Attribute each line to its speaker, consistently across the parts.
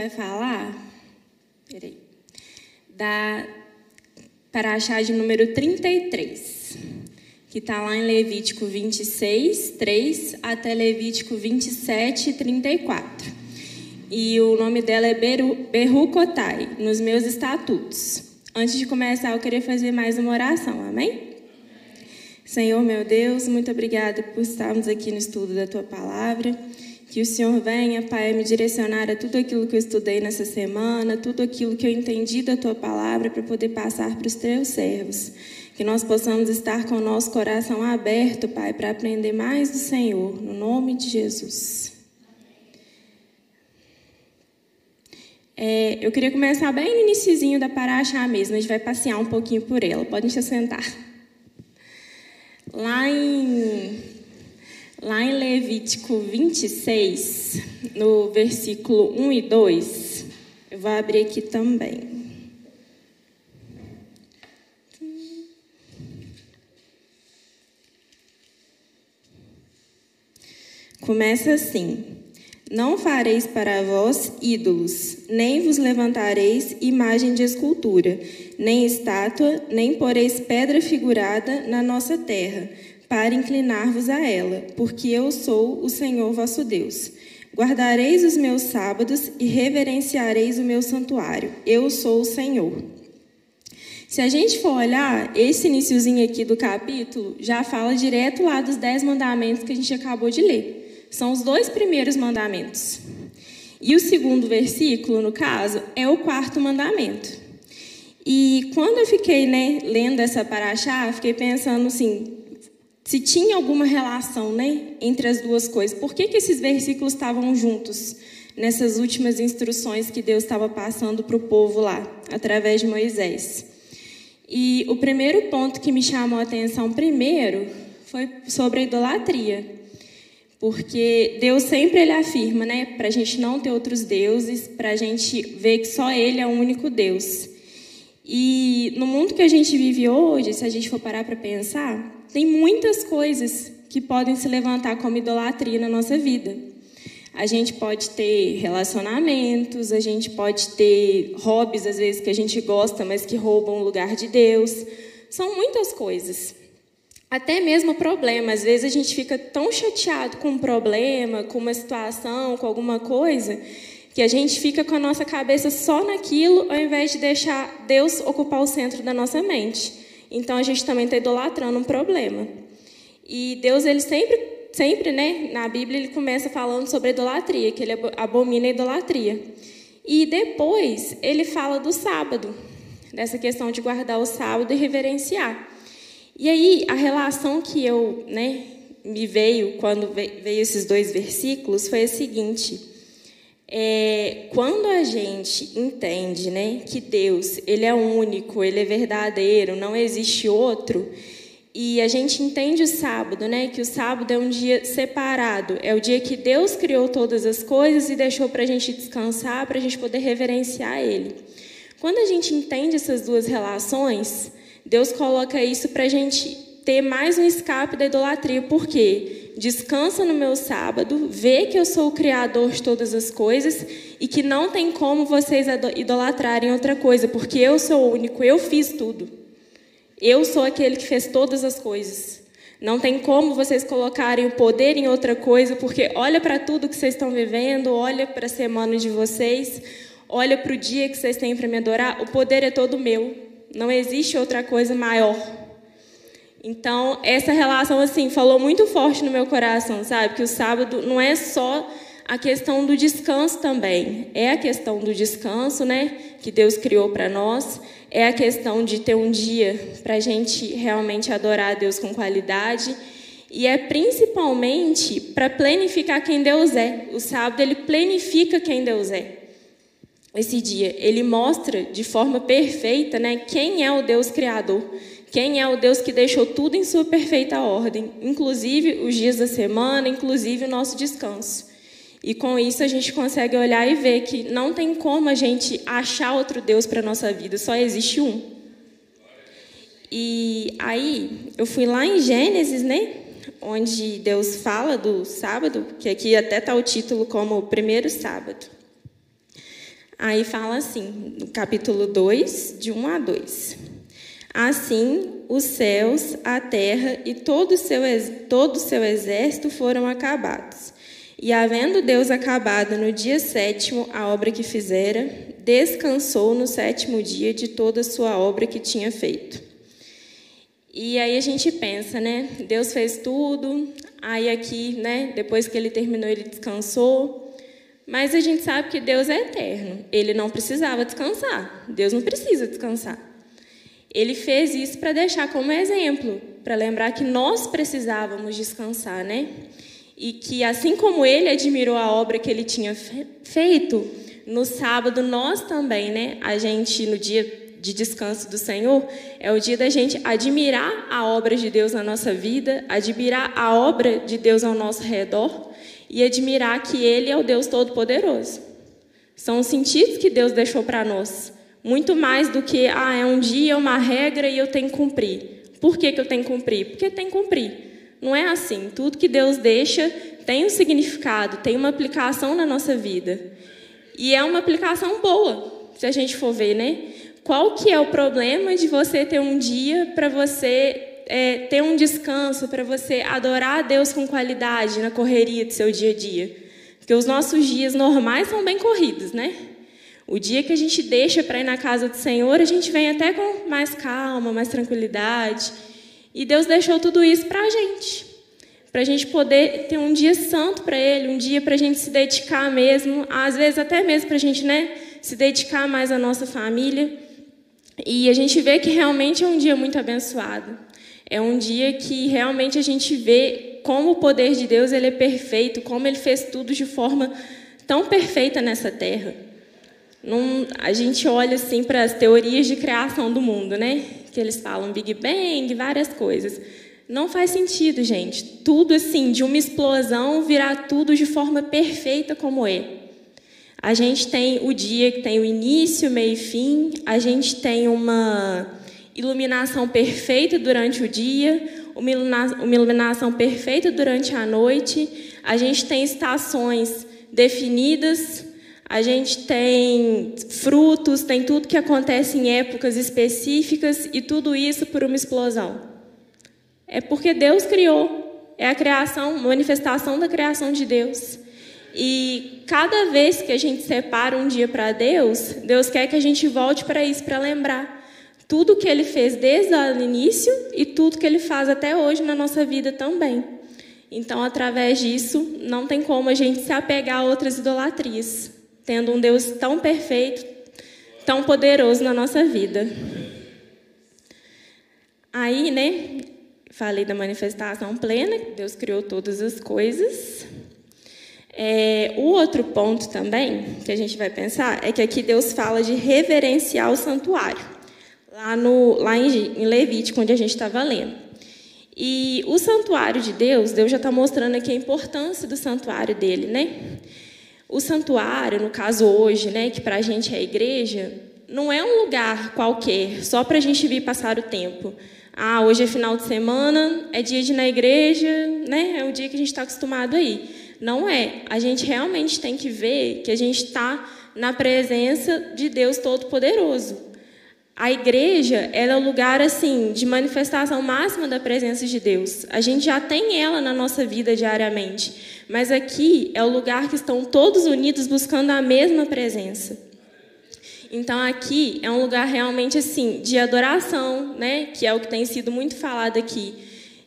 Speaker 1: vai falar peraí, da paraxá de número 33, que está lá em Levítico 26, 3 até Levítico 27, 34. E o nome dela é Berrucotai, nos meus estatutos. Antes de começar, eu queria fazer mais uma oração, amém? Senhor meu Deus, muito obrigada por estarmos aqui no estudo da tua palavra. Que o Senhor venha, Pai, me direcionar a tudo aquilo que eu estudei nessa semana, tudo aquilo que eu entendi da tua palavra para poder passar para os teus servos. Que nós possamos estar com o nosso coração aberto, Pai, para aprender mais do Senhor, no nome de Jesus. É, eu queria começar bem no iníciozinho da Paraxá mesmo, a gente vai passear um pouquinho por ela. Podem se sentar. Lá em, lá em Levítico 26, no versículo 1 e 2, eu vou abrir aqui também. Começa assim: Não fareis para vós ídolos, nem vos levantareis imagem de escultura, nem estátua, nem poreis pedra figurada na nossa terra, para inclinar-vos a ela, porque eu sou o Senhor vosso Deus. Guardareis os meus sábados e reverenciareis o meu santuário. Eu sou o Senhor. Se a gente for olhar, esse iníciozinho aqui do capítulo já fala direto lá dos dez mandamentos que a gente acabou de ler. São os dois primeiros mandamentos. E o segundo versículo, no caso, é o quarto mandamento. E quando eu fiquei né, lendo essa paraxá, fiquei pensando assim, se tinha alguma relação né, entre as duas coisas. Por que, que esses versículos estavam juntos nessas últimas instruções que Deus estava passando para o povo lá, através de Moisés? E o primeiro ponto que me chamou a atenção primeiro foi sobre a idolatria. Porque Deus sempre ele afirma, né, para a gente não ter outros deuses, para a gente ver que só Ele é o único Deus. E no mundo que a gente vive hoje, se a gente for parar para pensar, tem muitas coisas que podem se levantar como idolatria na nossa vida. A gente pode ter relacionamentos, a gente pode ter hobbies, às vezes, que a gente gosta, mas que roubam o lugar de Deus. São muitas coisas. Até mesmo problema. Às vezes a gente fica tão chateado com um problema, com uma situação, com alguma coisa, que a gente fica com a nossa cabeça só naquilo, ao invés de deixar Deus ocupar o centro da nossa mente. Então a gente também está idolatrando um problema. E Deus, ele sempre, sempre, né, na Bíblia, ele começa falando sobre idolatria, que ele abomina a idolatria. E depois ele fala do sábado, dessa questão de guardar o sábado e reverenciar. E aí a relação que eu, né, me veio quando veio esses dois versículos foi a seguinte: é, quando a gente entende né, que Deus ele é único, ele é verdadeiro, não existe outro, e a gente entende o sábado, né, que o sábado é um dia separado, é o dia que Deus criou todas as coisas e deixou para a gente descansar, para a gente poder reverenciar Ele. Quando a gente entende essas duas relações, Deus coloca isso para a gente ter mais um escape da idolatria. Por quê? Descansa no meu sábado, vê que eu sou o criador de todas as coisas e que não tem como vocês idolatrarem outra coisa, porque eu sou o único, eu fiz tudo. Eu sou aquele que fez todas as coisas. Não tem como vocês colocarem o poder em outra coisa, porque olha para tudo que vocês estão vivendo, olha para a semana de vocês, olha para o dia que vocês têm para me adorar, o poder é todo meu. Não existe outra coisa maior então, essa relação, assim, falou muito forte no meu coração, sabe? Que o sábado não é só a questão do descanso também. É a questão do descanso, né? Que Deus criou para nós. É a questão de ter um dia para a gente realmente adorar a Deus com qualidade. E é principalmente para planificar quem Deus é. O sábado, ele planifica quem Deus é. Esse dia, ele mostra de forma perfeita né, quem é o Deus Criador. Quem é o Deus que deixou tudo em sua perfeita ordem, inclusive os dias da semana, inclusive o nosso descanso. E com isso a gente consegue olhar e ver que não tem como a gente achar outro Deus para a nossa vida, só existe um. E aí, eu fui lá em Gênesis, né? onde Deus fala do sábado, que aqui até está o título como o primeiro sábado. Aí fala assim, no capítulo 2, de 1 a 2. Assim, os céus, a terra e todo o seu, todo seu exército foram acabados. E havendo Deus acabado no dia sétimo a obra que fizera, descansou no sétimo dia de toda a sua obra que tinha feito. E aí a gente pensa, né? Deus fez tudo, aí aqui, né? Depois que ele terminou, ele descansou. Mas a gente sabe que Deus é eterno. Ele não precisava descansar. Deus não precisa descansar. Ele fez isso para deixar como exemplo, para lembrar que nós precisávamos descansar, né? e que, assim como ele admirou a obra que ele tinha feito, no sábado nós também, né? A gente, no dia de descanso do Senhor, é o dia da gente admirar a obra de Deus na nossa vida, admirar a obra de Deus ao nosso redor e admirar que Ele é o Deus Todo-Poderoso. São os sentidos que Deus deixou para nós. Muito mais do que, ah, é um dia, uma regra e eu tenho que cumprir. Por que, que eu tenho que cumprir? Porque tem que cumprir. Não é assim. Tudo que Deus deixa tem um significado, tem uma aplicação na nossa vida. E é uma aplicação boa, se a gente for ver, né? Qual que é o problema de você ter um dia para você é, ter um descanso, para você adorar a Deus com qualidade na correria do seu dia a dia? Porque os nossos dias normais são bem corridos, né? O dia que a gente deixa para ir na casa do Senhor, a gente vem até com mais calma, mais tranquilidade. E Deus deixou tudo isso para a gente, para a gente poder ter um dia santo para Ele, um dia para a gente se dedicar mesmo, às vezes até mesmo para a gente né, se dedicar mais à nossa família. E a gente vê que realmente é um dia muito abençoado. É um dia que realmente a gente vê como o poder de Deus ele é perfeito, como Ele fez tudo de forma tão perfeita nessa terra. A gente olha assim para as teorias de criação do mundo, né? Que eles falam Big Bang, várias coisas. Não faz sentido, gente. Tudo assim, de uma explosão virar tudo de forma perfeita como é. A gente tem o dia que tem o início, meio e fim. A gente tem uma iluminação perfeita durante o dia, uma iluminação perfeita durante a noite. A gente tem estações definidas a gente tem frutos, tem tudo que acontece em épocas específicas e tudo isso por uma explosão. É porque Deus criou, é a criação, manifestação da criação de Deus. E cada vez que a gente separa um dia para Deus, Deus quer que a gente volte para isso, para lembrar tudo que Ele fez desde o início e tudo que Ele faz até hoje na nossa vida também. Então, através disso, não tem como a gente se apegar a outras idolatrias tendo um Deus tão perfeito, tão poderoso na nossa vida. Aí, né, falei da manifestação plena, que Deus criou todas as coisas. É, o outro ponto também que a gente vai pensar é que aqui Deus fala de reverenciar o santuário, lá, no, lá em, em Levítico, onde a gente estava lendo. E o santuário de Deus, Deus já está mostrando aqui a importância do santuário dele, né? O santuário, no caso hoje, né, que para a gente é a igreja, não é um lugar qualquer, só para a gente vir passar o tempo. Ah, hoje é final de semana, é dia de ir na igreja, né? É o dia que a gente está acostumado aí. Não é. A gente realmente tem que ver que a gente está na presença de Deus Todo-Poderoso. A igreja é o lugar assim de manifestação máxima da presença de Deus. A gente já tem ela na nossa vida diariamente, mas aqui é o lugar que estão todos unidos buscando a mesma presença. Então aqui é um lugar realmente assim de adoração, né? Que é o que tem sido muito falado aqui,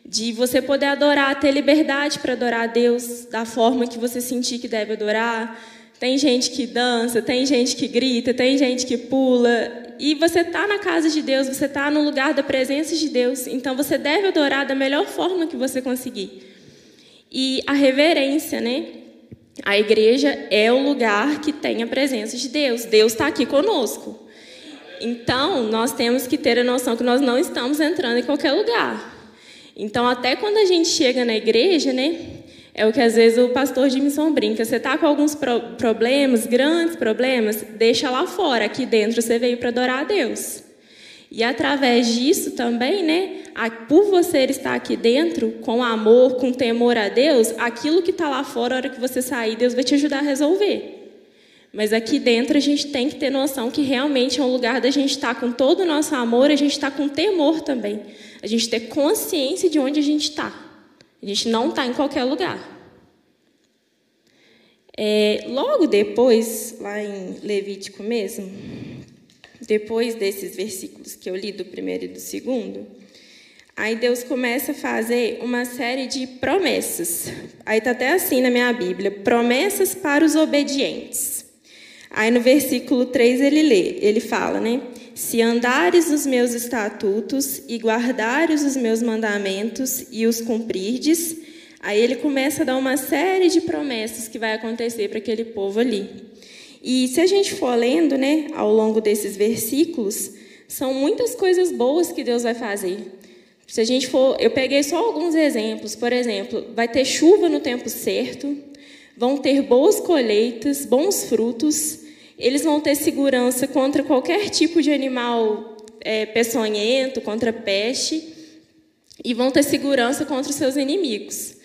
Speaker 1: de você poder adorar, ter liberdade para adorar a Deus da forma que você sentir que deve adorar. Tem gente que dança, tem gente que grita, tem gente que pula, e você está na casa de Deus, você está no lugar da presença de Deus, então você deve adorar da melhor forma que você conseguir. E a reverência, né? A igreja é o lugar que tem a presença de Deus. Deus está aqui conosco. Então, nós temos que ter a noção que nós não estamos entrando em qualquer lugar. Então, até quando a gente chega na igreja, né? É o que às vezes o pastor Jimson brinca. Você está com alguns pro problemas, grandes problemas, deixa lá fora. Aqui dentro você veio para adorar a Deus. E através disso também, né, por você estar aqui dentro, com amor, com temor a Deus, aquilo que está lá fora, a hora que você sair, Deus vai te ajudar a resolver. Mas aqui dentro a gente tem que ter noção que realmente é um lugar da gente estar tá com todo o nosso amor, a gente está com temor também. A gente ter consciência de onde a gente está. A gente não está em qualquer lugar. É, logo depois, lá em Levítico mesmo, depois desses versículos que eu li do primeiro e do segundo, aí Deus começa a fazer uma série de promessas. Aí está até assim na minha Bíblia: promessas para os obedientes. Aí no versículo 3 ele lê, ele fala, né? Se andares os meus estatutos e guardares os meus mandamentos e os cumprirdes, aí ele começa a dar uma série de promessas que vai acontecer para aquele povo ali. E se a gente for lendo, né, ao longo desses versículos, são muitas coisas boas que Deus vai fazer. Se a gente for, eu peguei só alguns exemplos. Por exemplo, vai ter chuva no tempo certo, vão ter boas colheitas, bons frutos, eles vão ter segurança contra qualquer tipo de animal é, peçonhento, contra peste, e vão ter segurança contra os seus inimigos.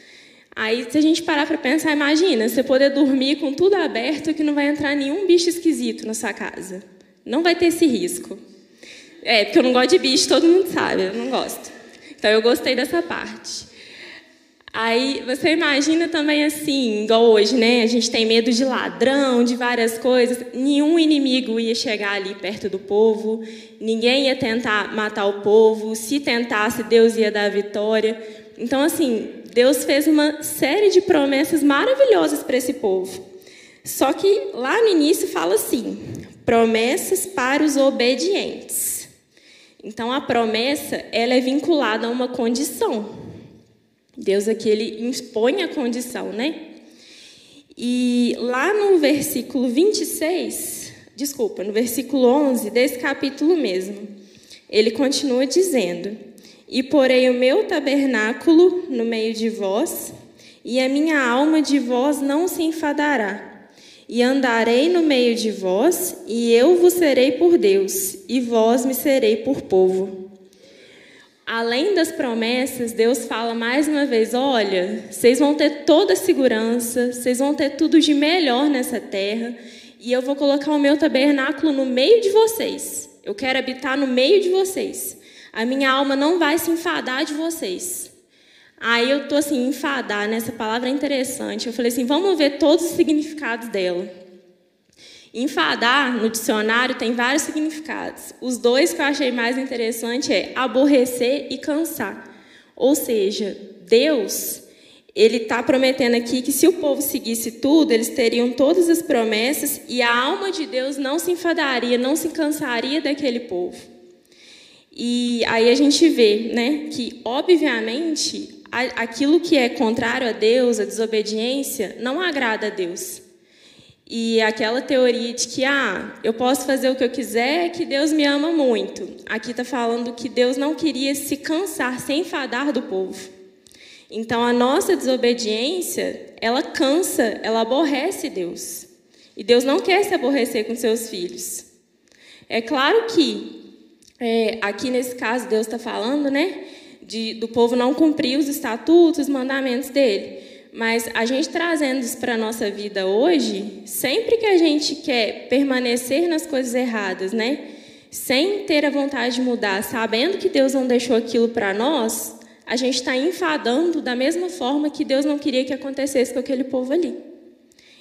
Speaker 1: Aí, se a gente parar para pensar, imagina, você poder dormir com tudo aberto que não vai entrar nenhum bicho esquisito na sua casa. Não vai ter esse risco. É, porque eu não gosto de bicho, todo mundo sabe, eu não gosto. Então, eu gostei dessa parte. Aí você imagina também assim, igual hoje, né? A gente tem medo de ladrão, de várias coisas. Nenhum inimigo ia chegar ali perto do povo, ninguém ia tentar matar o povo. Se tentasse, Deus ia dar a vitória. Então, assim, Deus fez uma série de promessas maravilhosas para esse povo. Só que lá no início fala assim: promessas para os obedientes. Então, a promessa ela é vinculada a uma condição. Deus aqui ele impõe a condição, né? E lá no versículo 26, desculpa, no versículo 11 desse capítulo mesmo, ele continua dizendo: E porei o meu tabernáculo no meio de vós, e a minha alma de vós não se enfadará. E andarei no meio de vós, e eu vos serei por Deus, e vós me serei por povo. Além das promessas, Deus fala mais uma vez: olha, vocês vão ter toda a segurança, vocês vão ter tudo de melhor nessa terra, e eu vou colocar o meu tabernáculo no meio de vocês. Eu quero habitar no meio de vocês. A minha alma não vai se enfadar de vocês. Aí eu tô assim, enfadar, né? Essa palavra é interessante. Eu falei assim: vamos ver todos os significados dela. Enfadar, no dicionário, tem vários significados. Os dois que eu achei mais interessante é aborrecer e cansar. Ou seja, Deus, ele está prometendo aqui que se o povo seguisse tudo, eles teriam todas as promessas e a alma de Deus não se enfadaria, não se cansaria daquele povo. E aí a gente vê, né, que obviamente aquilo que é contrário a Deus, a desobediência, não agrada a Deus. E aquela teoria de que ah, eu posso fazer o que eu quiser, que Deus me ama muito. Aqui está falando que Deus não queria se cansar, se enfadar do povo. Então a nossa desobediência, ela cansa, ela aborrece Deus. E Deus não quer se aborrecer com seus filhos. É claro que é, aqui nesse caso Deus está falando, né, de, do povo não cumprir os estatutos, os mandamentos dele. Mas a gente trazendo isso para a nossa vida hoje, sempre que a gente quer permanecer nas coisas erradas, né? Sem ter a vontade de mudar, sabendo que Deus não deixou aquilo para nós, a gente está enfadando da mesma forma que Deus não queria que acontecesse com aquele povo ali.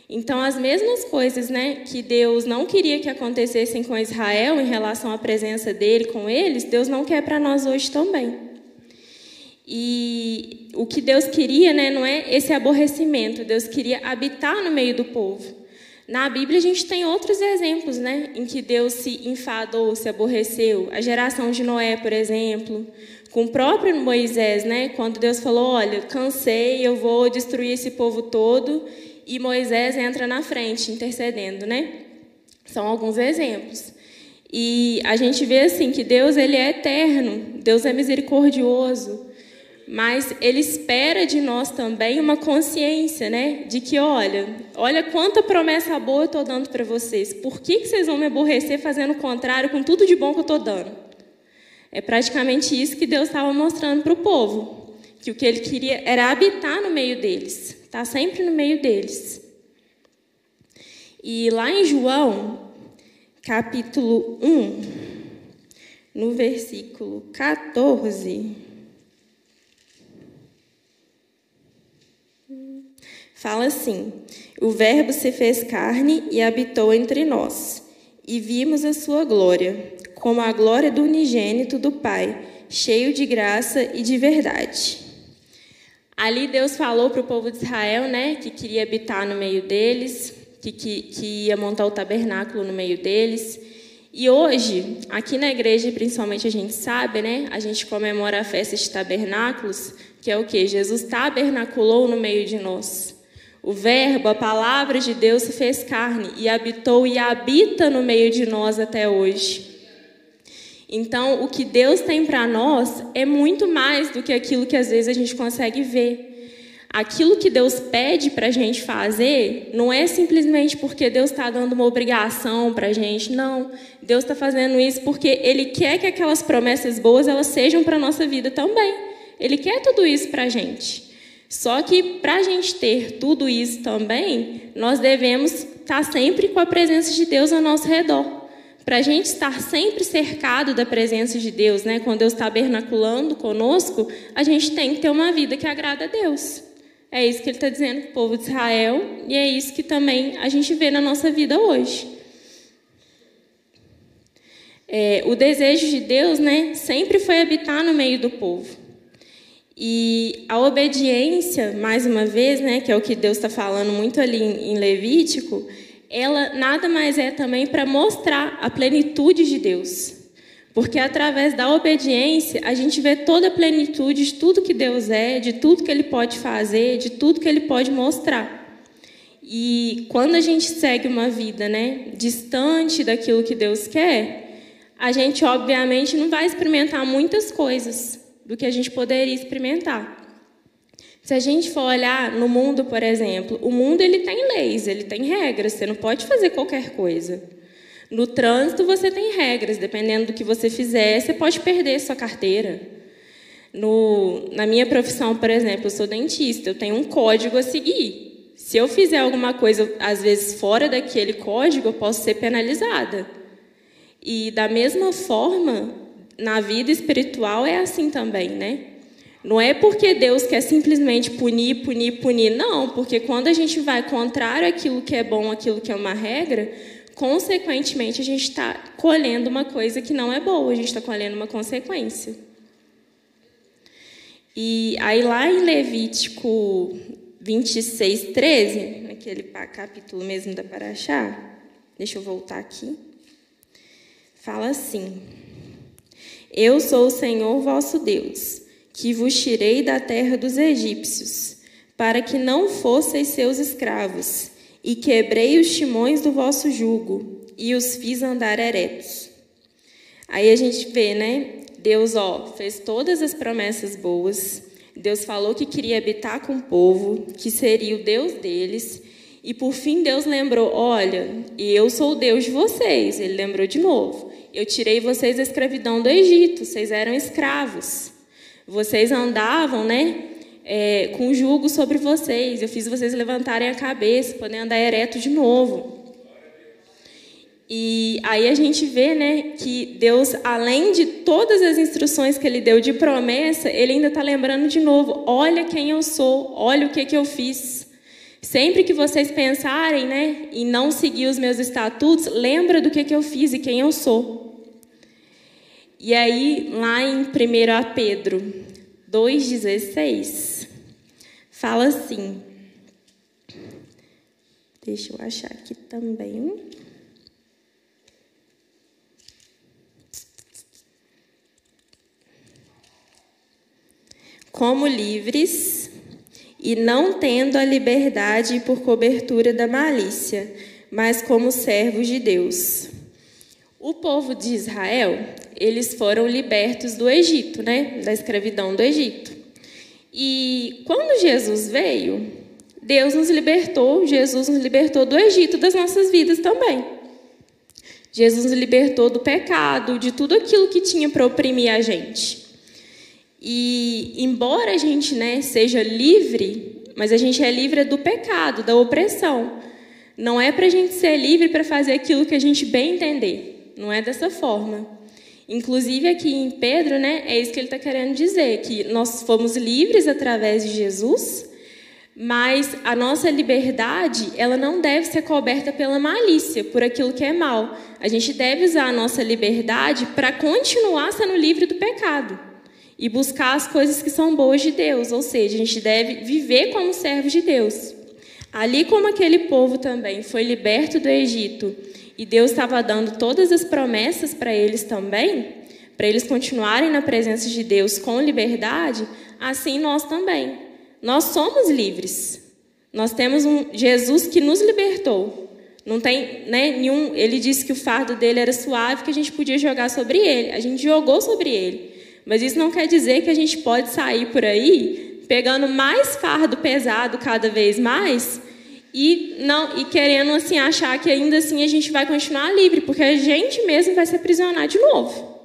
Speaker 1: Então, as mesmas coisas né, que Deus não queria que acontecessem com Israel em relação à presença dele com eles, Deus não quer para nós hoje também. E o que Deus queria né, não é esse aborrecimento, Deus queria habitar no meio do povo. Na Bíblia a gente tem outros exemplos né, em que Deus se enfadou, se aborreceu. A geração de Noé, por exemplo, com o próprio Moisés, né, quando Deus falou: Olha, cansei, eu vou destruir esse povo todo. E Moisés entra na frente, intercedendo. Né? São alguns exemplos. E a gente vê assim que Deus ele é eterno, Deus é misericordioso mas ele espera de nós também uma consciência, né? De que, olha, olha quanta promessa boa eu estou dando para vocês. Por que, que vocês vão me aborrecer fazendo o contrário com tudo de bom que eu estou dando? É praticamente isso que Deus estava mostrando para o povo, que o que ele queria era habitar no meio deles, estar tá sempre no meio deles. E lá em João, capítulo 1, no versículo 14, fala assim: O Verbo se fez carne e habitou entre nós, e vimos a sua glória, como a glória do unigênito do Pai, cheio de graça e de verdade. Ali Deus falou para o povo de Israel, né, que queria habitar no meio deles, que, que, que ia montar o tabernáculo no meio deles. E hoje, aqui na igreja, principalmente a gente sabe, né? A gente comemora a festa de tabernáculos, que é o que? Jesus tabernaculou no meio de nós. O Verbo, a palavra de Deus se fez carne e habitou e habita no meio de nós até hoje. Então, o que Deus tem para nós é muito mais do que aquilo que às vezes a gente consegue ver. Aquilo que Deus pede para a gente fazer não é simplesmente porque Deus está dando uma obrigação para a gente, não. Deus está fazendo isso porque Ele quer que aquelas promessas boas elas sejam para a nossa vida também. Ele quer tudo isso para a gente. Só que para a gente ter tudo isso também, nós devemos estar tá sempre com a presença de Deus ao nosso redor. Para a gente estar sempre cercado da presença de Deus, né? quando Deus está tabernaculando conosco, a gente tem que ter uma vida que agrada a Deus. É isso que ele está dizendo para o povo de Israel e é isso que também a gente vê na nossa vida hoje. É, o desejo de Deus né, sempre foi habitar no meio do povo. E a obediência, mais uma vez, né, que é o que Deus está falando muito ali em Levítico, ela nada mais é também para mostrar a plenitude de Deus. Porque através da obediência, a gente vê toda a plenitude de tudo que Deus é, de tudo que Ele pode fazer, de tudo que Ele pode mostrar. E quando a gente segue uma vida né, distante daquilo que Deus quer, a gente, obviamente, não vai experimentar muitas coisas do que a gente poderia experimentar. Se a gente for olhar no mundo, por exemplo, o mundo ele tem leis, ele tem regras, você não pode fazer qualquer coisa. No trânsito, você tem regras, dependendo do que você fizer, você pode perder sua carteira. No, na minha profissão, por exemplo, eu sou dentista, eu tenho um código a seguir. Se eu fizer alguma coisa, às vezes, fora daquele código, eu posso ser penalizada. E, da mesma forma, na vida espiritual é assim também, né? Não é porque Deus quer simplesmente punir, punir, punir, não, porque quando a gente vai contrário àquilo que é bom, aquilo que é uma regra, consequentemente, a gente está colhendo uma coisa que não é boa, a gente está colhendo uma consequência. E aí, lá em Levítico 26, 13, naquele capítulo mesmo da Paraxá, deixa eu voltar aqui, fala assim: Eu sou o Senhor vosso Deus, que vos tirei da terra dos egípcios, para que não fosseis seus escravos e quebrei os timões do vosso jugo e os fiz andar eretos. Aí a gente vê, né? Deus, ó, fez todas as promessas boas. Deus falou que queria habitar com o povo, que seria o Deus deles. E por fim Deus lembrou: olha, eu sou o Deus de vocês. Ele lembrou de novo. Eu tirei vocês da escravidão do Egito, vocês eram escravos. Vocês andavam, né? é, com jugo sobre vocês. Eu fiz vocês levantarem a cabeça, poderem andar ereto de novo. E aí a gente vê, né, que Deus, além de todas as instruções que Ele deu de promessa, Ele ainda está lembrando de novo: olha quem eu sou, olha o que que eu fiz. Sempre que vocês pensarem, né, em não seguir os meus estatutos, lembra do que que eu fiz e quem eu sou. E aí, lá em 1 Pedro 2,16 fala assim. Deixa eu achar aqui também. Como livres e não tendo a liberdade por cobertura da malícia, mas como servos de Deus. O povo de Israel, eles foram libertos do Egito, né? Da escravidão do Egito. E quando Jesus veio, Deus nos libertou, Jesus nos libertou do Egito das nossas vidas também. Jesus nos libertou do pecado, de tudo aquilo que tinha para oprimir a gente. E embora a gente né, seja livre, mas a gente é livre do pecado, da opressão. Não é para a gente ser livre para fazer aquilo que a gente bem entender. Não é dessa forma. Inclusive aqui em Pedro, né, é isso que ele está querendo dizer, que nós fomos livres através de Jesus, mas a nossa liberdade, ela não deve ser coberta pela malícia, por aquilo que é mal. A gente deve usar a nossa liberdade para continuar sendo livre do pecado e buscar as coisas que são boas de Deus, ou seja, a gente deve viver como servos de Deus. Ali como aquele povo também foi liberto do Egito e Deus estava dando todas as promessas para eles também, para eles continuarem na presença de Deus com liberdade, assim nós também. Nós somos livres. Nós temos um Jesus que nos libertou. Não tem né, nenhum. Ele disse que o fardo dele era suave, que a gente podia jogar sobre ele. A gente jogou sobre ele. Mas isso não quer dizer que a gente pode sair por aí pegando mais fardo pesado cada vez mais e não e querendo assim achar que ainda assim a gente vai continuar livre, porque a gente mesmo vai se aprisionar de novo.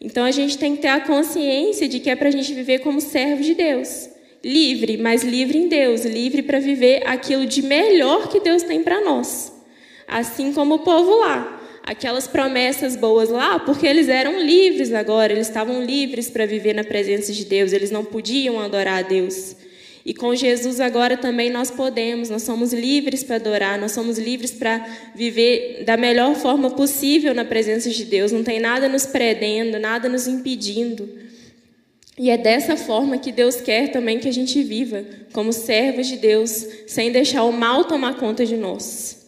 Speaker 1: Então a gente tem que ter a consciência de que é para a gente viver como servo de Deus livre, mas livre em Deus, livre para viver aquilo de melhor que Deus tem para nós. Assim como o povo lá, aquelas promessas boas lá, porque eles eram livres agora, eles estavam livres para viver na presença de Deus, eles não podiam adorar a Deus. E com Jesus agora também nós podemos, nós somos livres para adorar, nós somos livres para viver da melhor forma possível na presença de Deus, não tem nada nos prendendo, nada nos impedindo. E é dessa forma que Deus quer também que a gente viva, como servos de Deus, sem deixar o mal tomar conta de nós.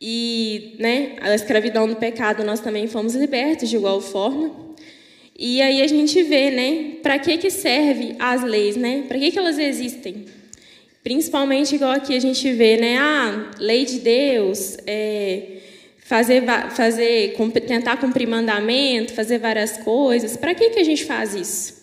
Speaker 1: E né, a escravidão do pecado nós também fomos libertos de igual forma. E aí a gente vê, né, para que que serve as leis, né? Para que que elas existem? Principalmente igual aqui a gente vê, né, ah, lei de Deus, é, fazer, fazer, tentar cumprir mandamento, fazer várias coisas. Para que, que a gente faz isso?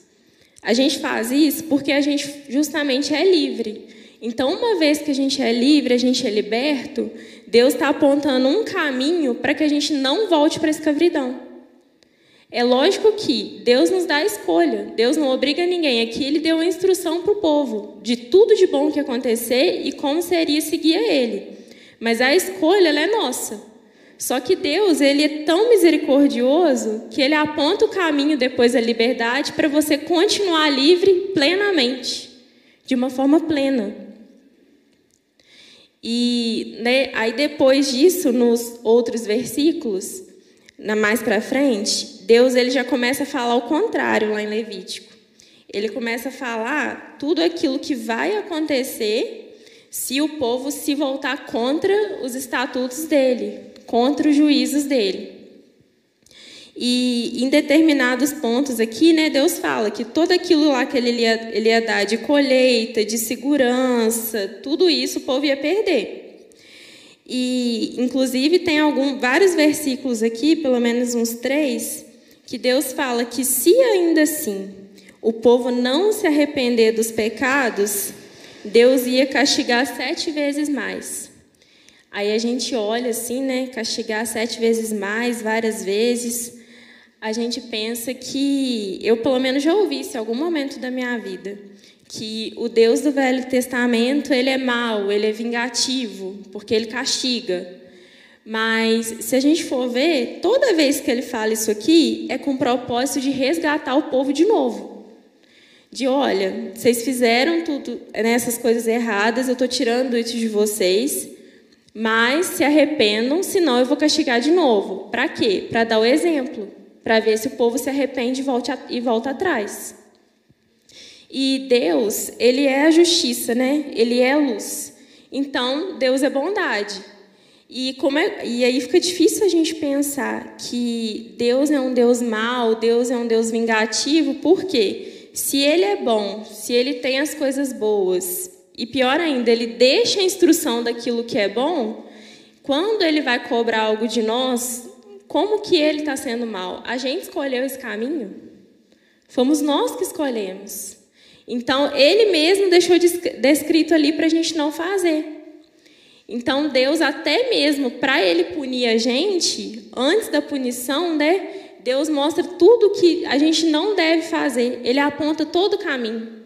Speaker 1: A gente faz isso porque a gente justamente é livre. Então, uma vez que a gente é livre, a gente é liberto, Deus está apontando um caminho para que a gente não volte para a escravidão. É lógico que Deus nos dá a escolha, Deus não obriga ninguém. Aqui Ele deu a instrução para o povo de tudo de bom que acontecer e como seria seguir a Ele. Mas a escolha é nossa. Só que Deus, ele é tão misericordioso que ele aponta o caminho depois da liberdade para você continuar livre plenamente, de uma forma plena. E né, aí depois disso, nos outros versículos, na mais para frente, Deus ele já começa a falar o contrário lá em Levítico. Ele começa a falar tudo aquilo que vai acontecer se o povo se voltar contra os estatutos dele, contra os juízos dele. E em determinados pontos aqui, né, Deus fala que tudo aquilo lá que ele ia, ele ia dar de colheita, de segurança, tudo isso o povo ia perder. E, inclusive, tem algum, vários versículos aqui, pelo menos uns três, que Deus fala que se ainda assim o povo não se arrepender dos pecados, Deus ia castigar sete vezes mais. Aí a gente olha assim, né? Castigar sete vezes mais, várias vezes. A gente pensa que. Eu, pelo menos, já ouvi isso em algum momento da minha vida. Que o Deus do Velho Testamento, ele é mau, ele é vingativo, porque ele castiga. Mas, se a gente for ver, toda vez que ele fala isso aqui, é com o propósito de resgatar o povo de novo. De, olha, vocês fizeram tudo nessas coisas erradas, eu estou tirando isso de vocês, mas se arrependam, senão eu vou castigar de novo. Para quê? Para dar o exemplo, para ver se o povo se arrepende e volta, e volta atrás. E Deus, ele é a justiça, né? Ele é a luz. Então, Deus é bondade. E, como é, e aí fica difícil a gente pensar que Deus é um Deus mau, Deus é um Deus vingativo, por quê? Se ele é bom, se ele tem as coisas boas, e pior ainda, ele deixa a instrução daquilo que é bom. Quando ele vai cobrar algo de nós, como que ele está sendo mal? A gente escolheu esse caminho? Fomos nós que escolhemos. Então, ele mesmo deixou descrito ali para a gente não fazer. Então, Deus, até mesmo para ele punir a gente, antes da punição, né? Deus mostra tudo que a gente não deve fazer. Ele aponta todo o caminho.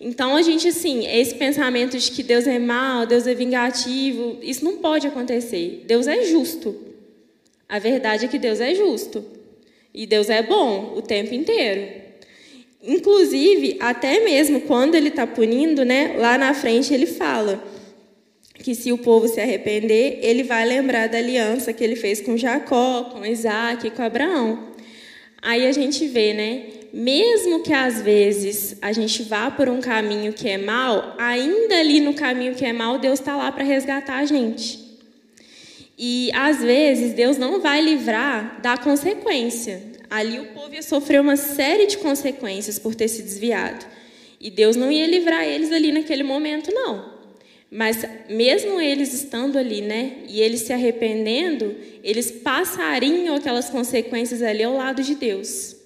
Speaker 1: Então, a gente, assim, esse pensamento de que Deus é mau, Deus é vingativo, isso não pode acontecer. Deus é justo. A verdade é que Deus é justo. E Deus é bom o tempo inteiro. Inclusive, até mesmo quando ele está punindo, né, lá na frente ele fala que se o povo se arrepender, ele vai lembrar da aliança que ele fez com Jacó, com Isaac e com Abraão. Aí a gente vê, né? Mesmo que às vezes a gente vá por um caminho que é mal, ainda ali no caminho que é mal, Deus está lá para resgatar a gente. E às vezes Deus não vai livrar da consequência. Ali o povo ia sofrer uma série de consequências por ter se desviado. E Deus não ia livrar eles ali naquele momento, não. Mas mesmo eles estando ali, né, e eles se arrependendo, eles passariam aquelas consequências ali ao lado de Deus.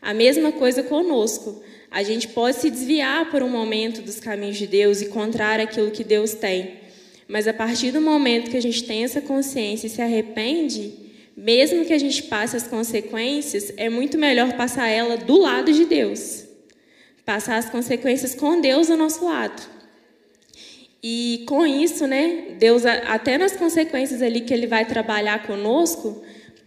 Speaker 1: A mesma coisa conosco. A gente pode se desviar por um momento dos caminhos de Deus e contrário aquilo que Deus tem. Mas a partir do momento que a gente tem essa consciência e se arrepende, mesmo que a gente passe as consequências, é muito melhor passar ela do lado de Deus. Passar as consequências com Deus ao nosso lado. E com isso, né, Deus, até nas consequências ali que Ele vai trabalhar conosco,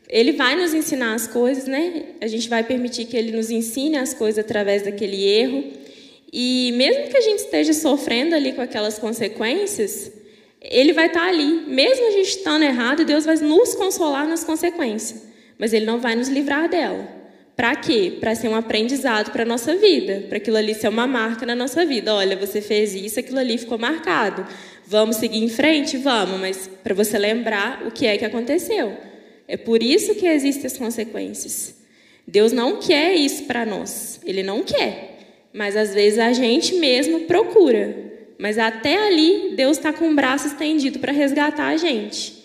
Speaker 1: Ele vai nos ensinar as coisas, né? A gente vai permitir que Ele nos ensine as coisas através daquele erro. E mesmo que a gente esteja sofrendo ali com aquelas consequências, Ele vai estar ali. Mesmo a gente estando errado, Deus vai nos consolar nas consequências. Mas Ele não vai nos livrar dela. Para quê? Para ser um aprendizado para a nossa vida, para aquilo ali ser uma marca na nossa vida. Olha, você fez isso, aquilo ali ficou marcado. Vamos seguir em frente? Vamos, mas para você lembrar o que é que aconteceu. É por isso que existem as consequências. Deus não quer isso para nós, Ele não quer. Mas às vezes a gente mesmo procura. Mas até ali, Deus está com o braço estendido para resgatar a gente.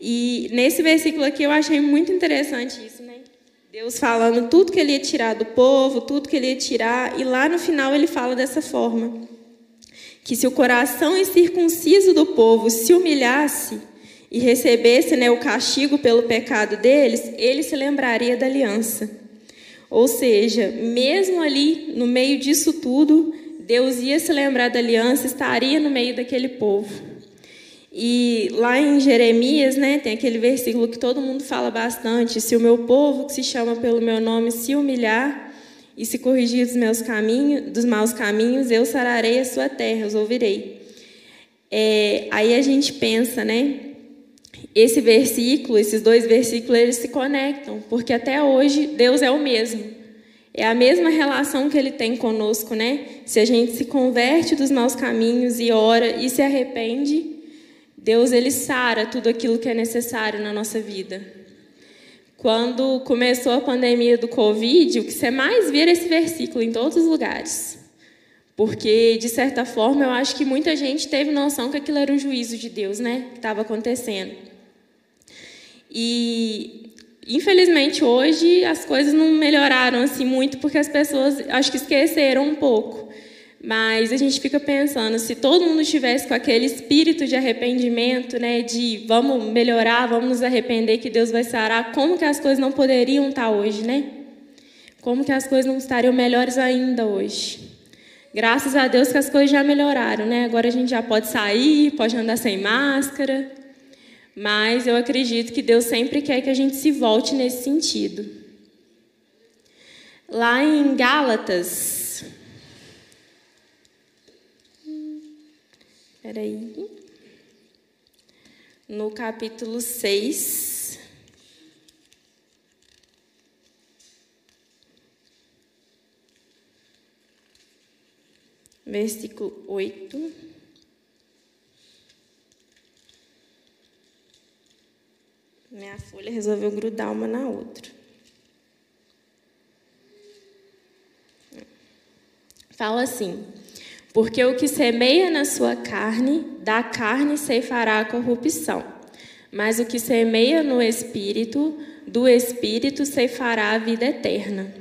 Speaker 1: E nesse versículo aqui eu achei muito interessante isso, né? Deus falando tudo que ele ia tirar do povo, tudo que ele ia tirar, e lá no final ele fala dessa forma: que se o coração incircunciso do povo se humilhasse e recebesse né, o castigo pelo pecado deles, ele se lembraria da aliança. Ou seja, mesmo ali no meio disso tudo, Deus ia se lembrar da aliança, estaria no meio daquele povo. E lá em Jeremias, né, tem aquele versículo que todo mundo fala bastante: se o meu povo, que se chama pelo meu nome, se humilhar e se corrigir dos meus caminhos, dos maus caminhos, eu sararei a sua terra, os ouvirei. É, aí a gente pensa, né? Esse versículo, esses dois versículos, eles se conectam, porque até hoje Deus é o mesmo. É a mesma relação que ele tem conosco, né? Se a gente se converte dos maus caminhos e ora e se arrepende, Deus ele sara tudo aquilo que é necessário na nossa vida. Quando começou a pandemia do Covid, o que você mais vira esse versículo em todos os lugares. Porque, de certa forma, eu acho que muita gente teve noção que aquilo era um juízo de Deus, né? Que estava acontecendo. E, infelizmente, hoje as coisas não melhoraram assim muito, porque as pessoas acho que esqueceram um pouco mas a gente fica pensando, se todo mundo tivesse com aquele espírito de arrependimento, né, de vamos melhorar, vamos nos arrepender que Deus vai sarar, como que as coisas não poderiam estar hoje, né? Como que as coisas não estariam melhores ainda hoje? Graças a Deus que as coisas já melhoraram, né? Agora a gente já pode sair, pode andar sem máscara. Mas eu acredito que Deus sempre quer que a gente se volte nesse sentido. Lá em Gálatas, Espera aí. No capítulo 6. Versículo 8. Minha folha resolveu grudar uma na outra. Fala assim: porque o que semeia na sua carne, da carne ceifará a corrupção. Mas o que semeia no espírito, do espírito ceifará a vida eterna.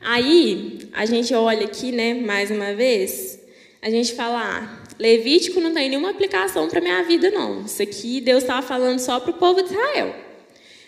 Speaker 1: Aí, a gente olha aqui, né, mais uma vez, a gente fala, ah, Levítico não tem nenhuma aplicação para minha vida, não. Isso aqui Deus estava falando só para o povo de Israel.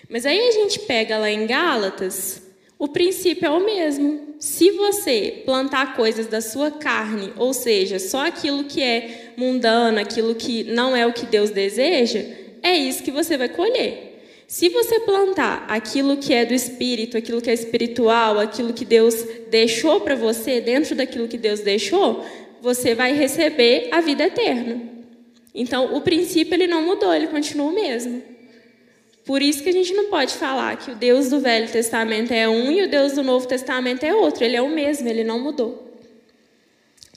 Speaker 1: Mas aí a gente pega lá em Gálatas, o princípio é o mesmo. Se você plantar coisas da sua carne, ou seja, só aquilo que é mundano, aquilo que não é o que Deus deseja, é isso que você vai colher. Se você plantar aquilo que é do espírito, aquilo que é espiritual, aquilo que Deus deixou para você, dentro daquilo que Deus deixou, você vai receber a vida eterna. Então, o princípio ele não mudou, ele continua o mesmo. Por isso que a gente não pode falar que o Deus do Velho Testamento é um e o Deus do Novo Testamento é outro. Ele é o mesmo, ele não mudou.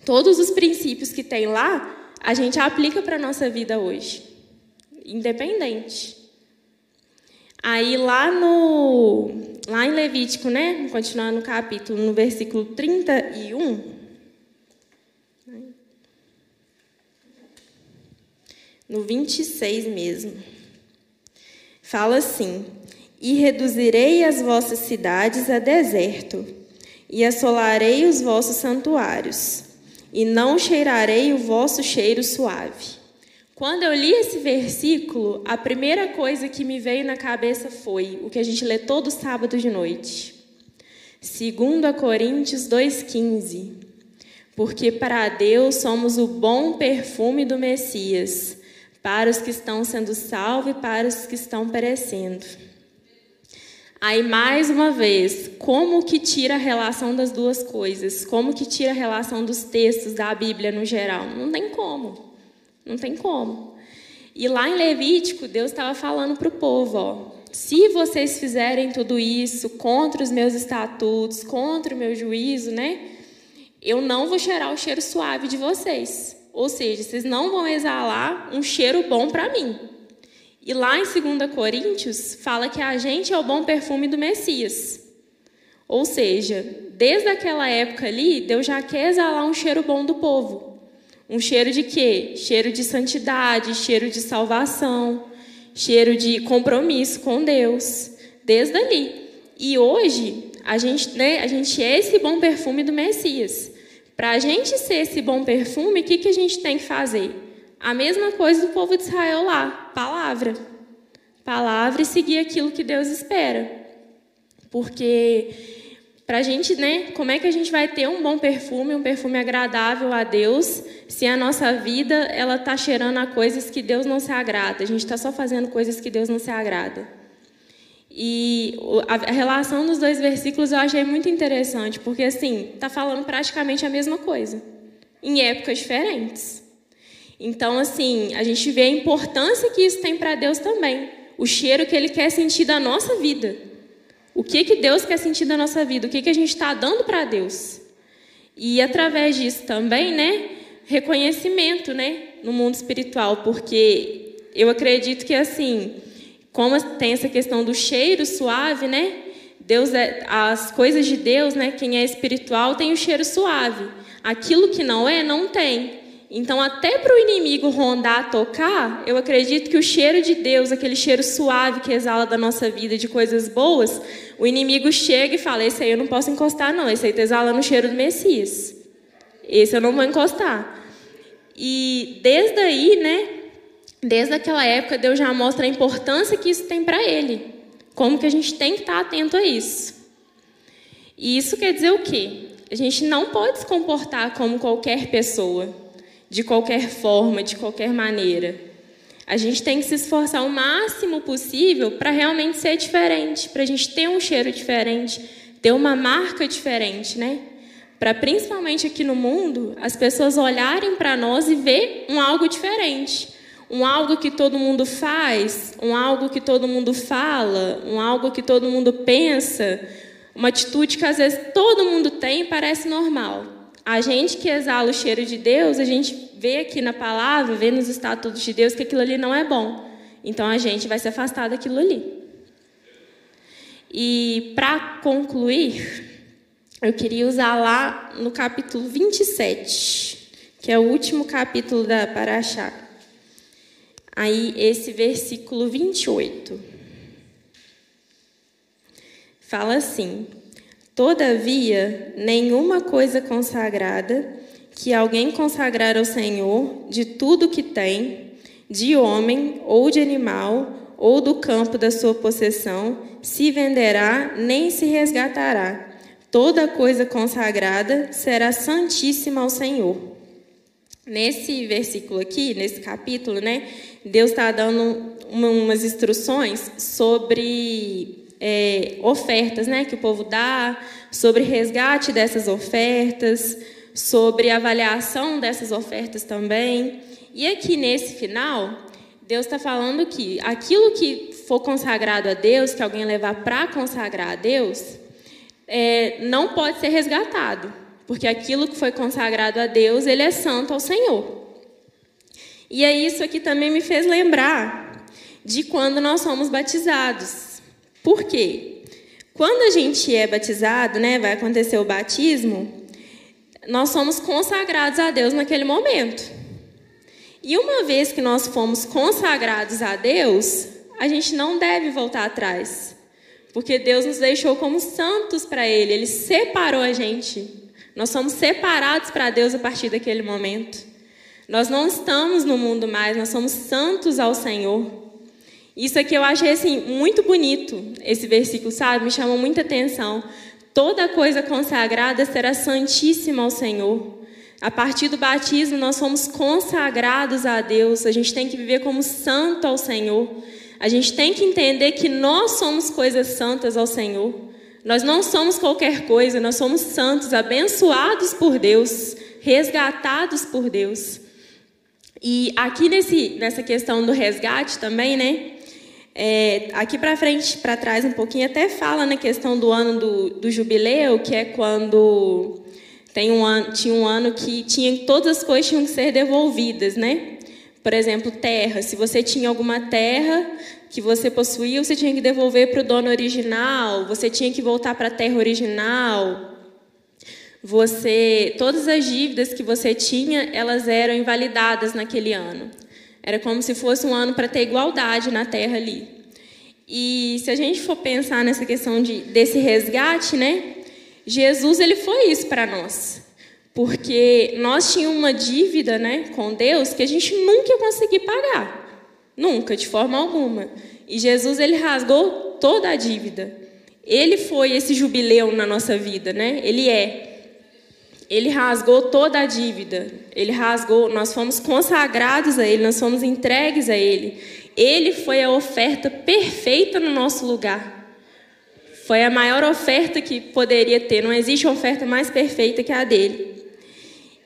Speaker 1: Todos os princípios que tem lá, a gente aplica para a nossa vida hoje, independente. Aí lá no lá em Levítico, né? Continuar no capítulo, no versículo 31. No 26 mesmo. Fala assim: E reduzirei as vossas cidades a deserto, e assolarei os vossos santuários, e não cheirarei o vosso cheiro suave. Quando eu li esse versículo, a primeira coisa que me veio na cabeça foi o que a gente lê todo sábado de noite. 2 Coríntios 2,15. Porque para Deus somos o bom perfume do Messias, para os que estão sendo salvos e para os que estão perecendo. Aí, mais uma vez, como que tira a relação das duas coisas? Como que tira a relação dos textos da Bíblia no geral? Não tem como. Não tem como. E lá em Levítico, Deus estava falando para o povo: ó, se vocês fizerem tudo isso contra os meus estatutos, contra o meu juízo, né? Eu não vou cheirar o cheiro suave de vocês. Ou seja, vocês não vão exalar um cheiro bom para mim. E lá em 2 Coríntios, fala que a gente é o bom perfume do Messias. Ou seja, desde aquela época ali, Deus já quer exalar um cheiro bom do povo. Um cheiro de quê? Cheiro de santidade, cheiro de salvação, cheiro de compromisso com Deus, desde ali. E hoje, a gente, né, a gente é esse bom perfume do Messias. Para a gente ser esse bom perfume, o que, que a gente tem que fazer? A mesma coisa do povo de Israel lá: palavra. Palavra e seguir aquilo que Deus espera. Porque para gente, né? Como é que a gente vai ter um bom perfume, um perfume agradável a Deus, se a nossa vida ela está cheirando a coisas que Deus não se agrada? A gente está só fazendo coisas que Deus não se agrada. E a relação dos dois versículos eu achei muito interessante, porque assim está falando praticamente a mesma coisa, em épocas diferentes. Então, assim, a gente vê a importância que isso tem para Deus também, o cheiro que Ele quer sentir da nossa vida. O que, que Deus quer sentir da nossa vida? O que, que a gente está dando para Deus? E através disso também, né? Reconhecimento, né? No mundo espiritual, porque eu acredito que assim, como tem essa questão do cheiro suave, né? Deus é, as coisas de Deus, né? Quem é espiritual tem o cheiro suave. Aquilo que não é, não tem. Então, até para o inimigo rondar, tocar, eu acredito que o cheiro de Deus, aquele cheiro suave que exala da nossa vida de coisas boas, o inimigo chega e fala: Esse aí eu não posso encostar, não. Esse aí está exalando o cheiro do Messias. Esse eu não vou encostar. E desde aí, né? Desde aquela época, Deus já mostra a importância que isso tem para ele. Como que a gente tem que estar atento a isso. E isso quer dizer o quê? A gente não pode se comportar como qualquer pessoa de qualquer forma, de qualquer maneira. A gente tem que se esforçar o máximo possível para realmente ser diferente, para a gente ter um cheiro diferente, ter uma marca diferente, né? Para principalmente aqui no mundo, as pessoas olharem para nós e ver um algo diferente, um algo que todo mundo faz, um algo que todo mundo fala, um algo que todo mundo pensa, uma atitude que às vezes todo mundo tem e parece normal. A gente que exala o cheiro de Deus, a gente vê aqui na palavra, vê nos estatutos de Deus que aquilo ali não é bom. Então a gente vai se afastar daquilo ali. E para concluir, eu queria usar lá no capítulo 27, que é o último capítulo da Paraxá. Aí esse versículo 28. Fala assim: Todavia, nenhuma coisa consagrada que alguém consagrar ao Senhor de tudo que tem, de homem ou de animal, ou do campo da sua possessão, se venderá, nem se resgatará. Toda coisa consagrada será santíssima ao Senhor. Nesse versículo aqui, nesse capítulo, né, Deus está dando umas instruções sobre é, ofertas, né, que o povo dá, sobre resgate dessas ofertas, sobre avaliação dessas ofertas também. E aqui nesse final, Deus está falando que aquilo que for consagrado a Deus, que alguém levar para consagrar a Deus, é, não pode ser resgatado, porque aquilo que foi consagrado a Deus, ele é santo ao Senhor. E aí isso aqui também me fez lembrar de quando nós somos batizados. Por quê? Quando a gente é batizado, né, vai acontecer o batismo, nós somos consagrados a Deus naquele momento. E uma vez que nós fomos consagrados a Deus, a gente não deve voltar atrás. Porque Deus nos deixou como santos para Ele, Ele separou a gente. Nós somos separados para Deus a partir daquele momento. Nós não estamos no mundo mais, nós somos santos ao Senhor. Isso aqui eu achei assim muito bonito, esse versículo, sabe? Me chamou muita atenção. Toda coisa consagrada será santíssima ao Senhor. A partir do batismo, nós somos consagrados a Deus. A gente tem que viver como santo ao Senhor. A gente tem que entender que nós somos coisas santas ao Senhor. Nós não somos qualquer coisa, nós somos santos, abençoados por Deus, resgatados por Deus. E aqui nesse, nessa questão do resgate também, né? É, aqui para frente, para trás um pouquinho, até fala na questão do ano do, do jubileu, que é quando tem um ano, tinha um ano que tinha todas as coisas tinham que ser devolvidas, né? Por exemplo, terra. Se você tinha alguma terra que você possuía, você tinha que devolver para o dono original. Você tinha que voltar para a terra original. Você, todas as dívidas que você tinha, elas eram invalidadas naquele ano. Era como se fosse um ano para ter igualdade na terra ali. E se a gente for pensar nessa questão de, desse resgate, né? Jesus ele foi isso para nós. Porque nós tínhamos uma dívida né, com Deus que a gente nunca ia conseguir pagar. Nunca, de forma alguma. E Jesus ele rasgou toda a dívida. Ele foi esse jubileu na nossa vida, né? Ele é. Ele rasgou toda a dívida. Ele rasgou, nós fomos consagrados a Ele, nós fomos entregues a Ele. Ele foi a oferta perfeita no nosso lugar. Foi a maior oferta que poderia ter. Não existe oferta mais perfeita que a dele.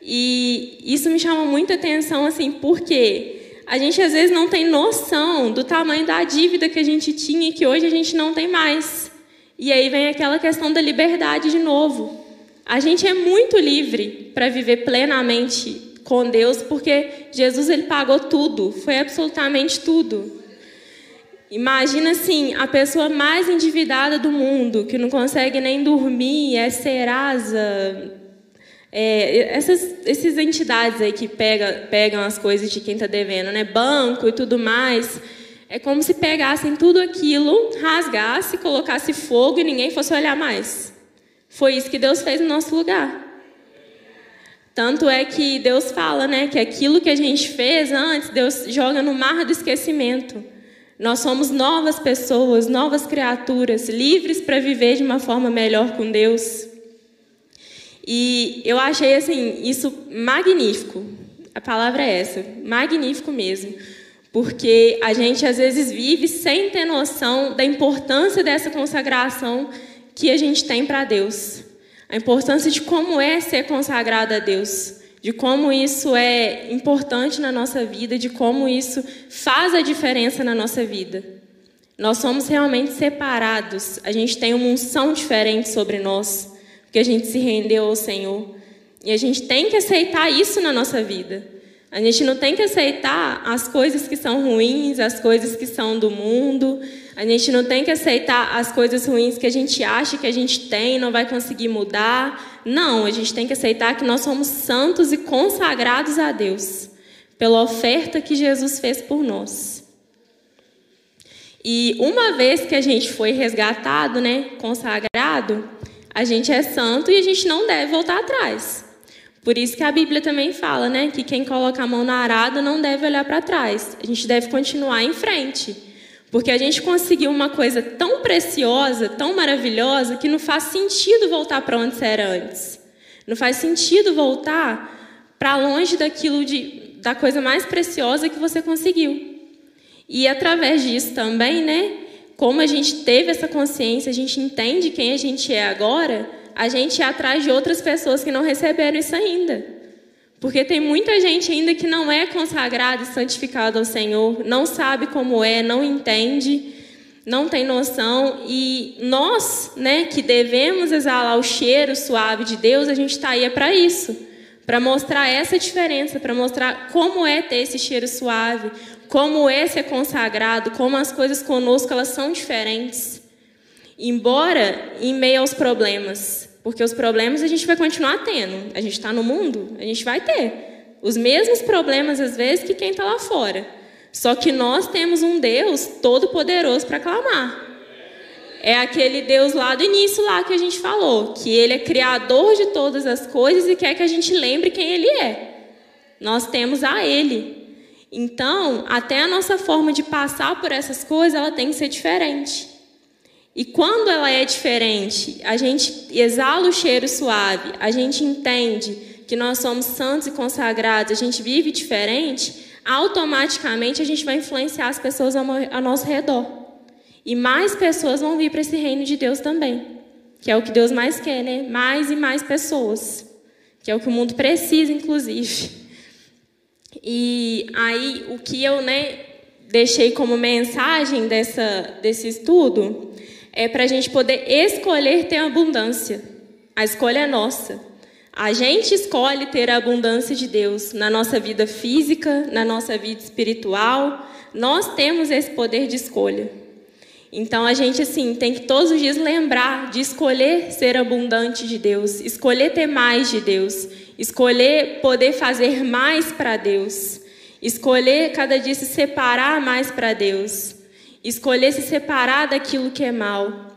Speaker 1: E isso me chama muita atenção, assim, porque a gente às vezes não tem noção do tamanho da dívida que a gente tinha e que hoje a gente não tem mais. E aí vem aquela questão da liberdade de novo. A gente é muito livre para viver plenamente com Deus, porque Jesus ele pagou tudo, foi absolutamente tudo. Imagina assim, a pessoa mais endividada do mundo, que não consegue nem dormir, é Serasa, é, essas, essas entidades aí que pega, pegam as coisas de quem está devendo, né? banco e tudo mais, é como se pegassem tudo aquilo, rasgasse, colocasse fogo e ninguém fosse olhar mais. Foi isso que Deus fez no nosso lugar. Tanto é que Deus fala, né, que aquilo que a gente fez antes, Deus joga no mar do esquecimento. Nós somos novas pessoas, novas criaturas, livres para viver de uma forma melhor com Deus. E eu achei assim isso magnífico. A palavra é essa, magnífico mesmo. Porque a gente às vezes vive sem ter noção da importância dessa consagração que a gente tem para Deus. A importância de como é ser consagrado a Deus, de como isso é importante na nossa vida, de como isso faz a diferença na nossa vida. Nós somos realmente separados, a gente tem uma unção diferente sobre nós, porque a gente se rendeu ao Senhor. E a gente tem que aceitar isso na nossa vida. A gente não tem que aceitar as coisas que são ruins, as coisas que são do mundo, a gente não tem que aceitar as coisas ruins que a gente acha que a gente tem, não vai conseguir mudar. Não, a gente tem que aceitar que nós somos santos e consagrados a Deus pela oferta que Jesus fez por nós. E uma vez que a gente foi resgatado, né, consagrado, a gente é santo e a gente não deve voltar atrás. Por isso que a Bíblia também fala, né, que quem coloca a mão na arada não deve olhar para trás. A gente deve continuar em frente. Porque a gente conseguiu uma coisa tão preciosa, tão maravilhosa, que não faz sentido voltar para onde você era antes. Não faz sentido voltar para longe daquilo de, da coisa mais preciosa que você conseguiu. E através disso também, né, como a gente teve essa consciência, a gente entende quem a gente é agora, a gente ir atrás de outras pessoas que não receberam isso ainda. Porque tem muita gente ainda que não é consagrada e santificada ao Senhor, não sabe como é, não entende, não tem noção. E nós, né, que devemos exalar o cheiro suave de Deus, a gente está aí é para isso para mostrar essa diferença, para mostrar como é ter esse cheiro suave, como é ser consagrado, como as coisas conosco elas são diferentes. Embora em meio aos problemas, porque os problemas a gente vai continuar tendo. A gente está no mundo, a gente vai ter os mesmos problemas às vezes que quem está lá fora. Só que nós temos um Deus todo poderoso para clamar. É aquele Deus lá do início lá que a gente falou, que ele é criador de todas as coisas e quer que a gente lembre quem ele é. Nós temos a ele. Então, até a nossa forma de passar por essas coisas, ela tem que ser diferente. E quando ela é diferente, a gente exala o cheiro suave, a gente entende que nós somos santos e consagrados, a gente vive diferente, automaticamente a gente vai influenciar as pessoas ao, nosso redor. E mais pessoas vão vir para esse reino de Deus também, que é o que Deus mais quer, né? Mais e mais pessoas, que é o que o mundo precisa, inclusive. E aí o que eu, né, deixei como mensagem dessa, desse estudo é para a gente poder escolher ter abundância. A escolha é nossa. A gente escolhe ter a abundância de Deus na nossa vida física, na nossa vida espiritual. Nós temos esse poder de escolha. Então a gente assim tem que todos os dias lembrar de escolher ser abundante de Deus, escolher ter mais de Deus, escolher poder fazer mais para Deus, escolher cada dia se separar mais para Deus escolher se separar daquilo que é mal.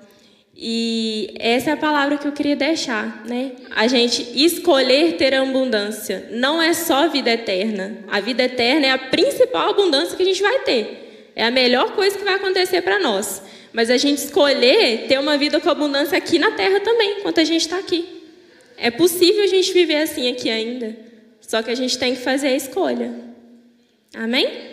Speaker 1: E essa é a palavra que eu queria deixar, né? A gente escolher ter abundância. Não é só vida eterna. A vida eterna é a principal abundância que a gente vai ter. É a melhor coisa que vai acontecer para nós. Mas a gente escolher ter uma vida com abundância aqui na terra também, enquanto a gente está aqui. É possível a gente viver assim aqui ainda. Só que a gente tem que fazer a escolha. Amém?